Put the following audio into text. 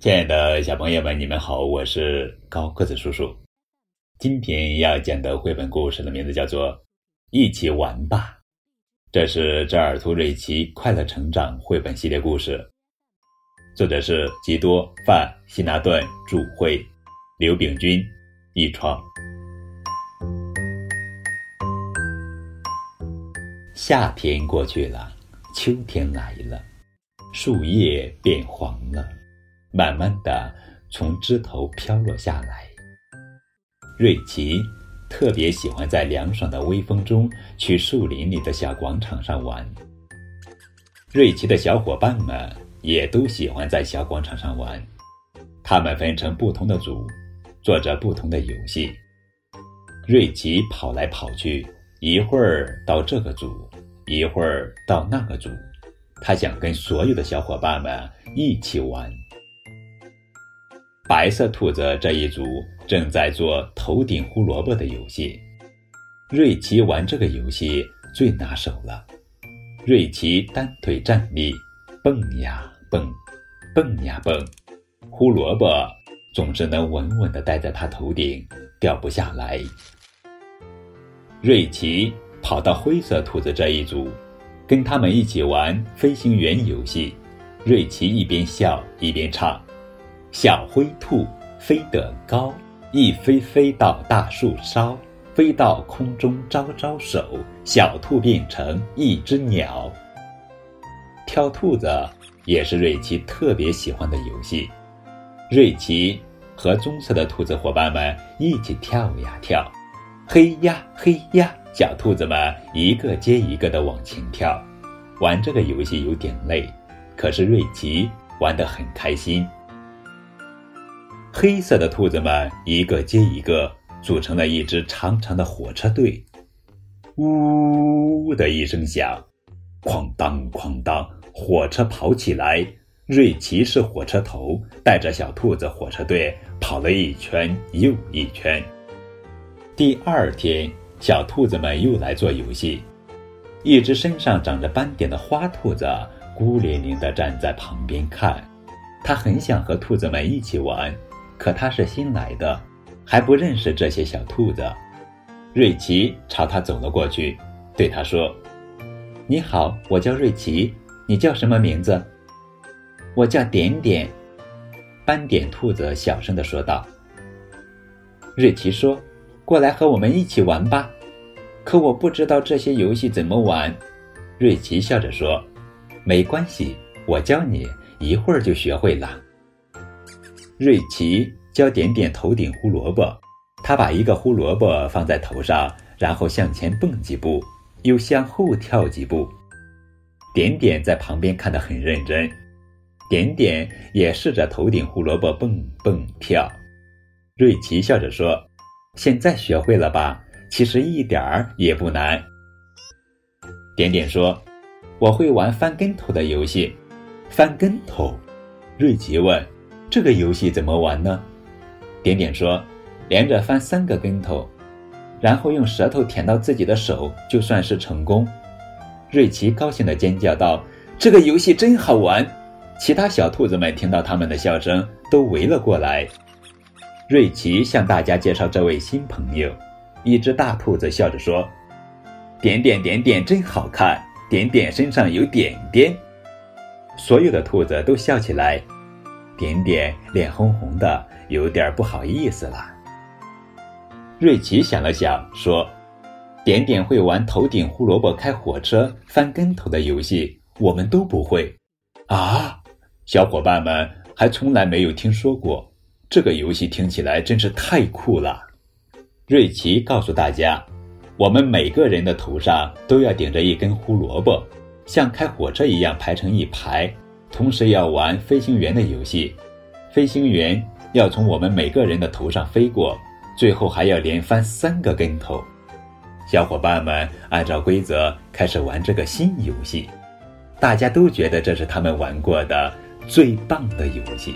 亲爱的小朋友们，你们好，我是高个子叔叔。今天要讲的绘本故事的名字叫做《一起玩吧》，这是扎尔图瑞奇快乐成长绘本系列故事，作者是吉多·范·希纳顿著，绘，刘炳军译创。夏天过去了，秋天来了，树叶变黄了。慢慢的从枝头飘落下来。瑞奇特别喜欢在凉爽的微风中去树林里的小广场上玩。瑞奇的小伙伴们也都喜欢在小广场上玩。他们分成不同的组，做着不同的游戏。瑞奇跑来跑去，一会儿到这个组，一会儿到那个组。他想跟所有的小伙伴们一起玩。白色兔子这一组正在做头顶胡萝卜的游戏，瑞奇玩这个游戏最拿手了。瑞奇单腿站立，蹦呀蹦，蹦呀蹦，胡萝卜总是能稳稳地待在他头顶，掉不下来。瑞奇跑到灰色兔子这一组，跟他们一起玩飞行员游戏。瑞奇一边笑一边唱。小灰兔飞得高，一飞飞到大树梢，飞到空中招招手，小兔变成一只鸟。跳兔子也是瑞奇特别喜欢的游戏。瑞奇和棕色的兔子伙伴们一起跳呀跳，嘿呀嘿呀，小兔子们一个接一个的往前跳。玩这个游戏有点累，可是瑞奇玩得很开心。黑色的兔子们一个接一个组成了一支长长的火车队，呜的一声响，哐当哐当，火车跑起来。瑞奇是火车头，带着小兔子火车队跑了一圈又一圈。第二天，小兔子们又来做游戏。一只身上长着斑点的花兔子孤零零地站在旁边看，它很想和兔子们一起玩。可他是新来的，还不认识这些小兔子。瑞奇朝他走了过去，对他说：“你好，我叫瑞奇，你叫什么名字？”“我叫点点。”斑点兔子小声地说道。瑞奇说：“过来和我们一起玩吧。”“可我不知道这些游戏怎么玩。”瑞奇笑着说：“没关系，我教你，一会儿就学会了。”瑞奇教点点头顶胡萝卜，他把一个胡萝卜放在头上，然后向前蹦几步，又向后跳几步。点点在旁边看得很认真，点点也试着头顶胡萝卜蹦蹦跳。瑞奇笑着说：“现在学会了吧？其实一点儿也不难。”点点说：“我会玩翻跟头的游戏。”翻跟头？瑞奇问。这个游戏怎么玩呢？点点说：“连着翻三个跟头，然后用舌头舔到自己的手，就算是成功。”瑞奇高兴地尖叫道：“这个游戏真好玩！”其他小兔子们听到他们的笑声，都围了过来。瑞奇向大家介绍这位新朋友。一只大兔子笑着说：“点点点点真好看，点点身上有点点。”所有的兔子都笑起来。点点脸红红的，有点不好意思了。瑞奇想了想，说：“点点会玩头顶胡萝卜开火车、翻跟头的游戏，我们都不会。”啊，小伙伴们还从来没有听说过这个游戏，听起来真是太酷了。瑞奇告诉大家：“我们每个人的头上都要顶着一根胡萝卜，像开火车一样排成一排。”同时要玩飞行员的游戏，飞行员要从我们每个人的头上飞过，最后还要连翻三个跟头。小伙伴们按照规则开始玩这个新游戏，大家都觉得这是他们玩过的最棒的游戏。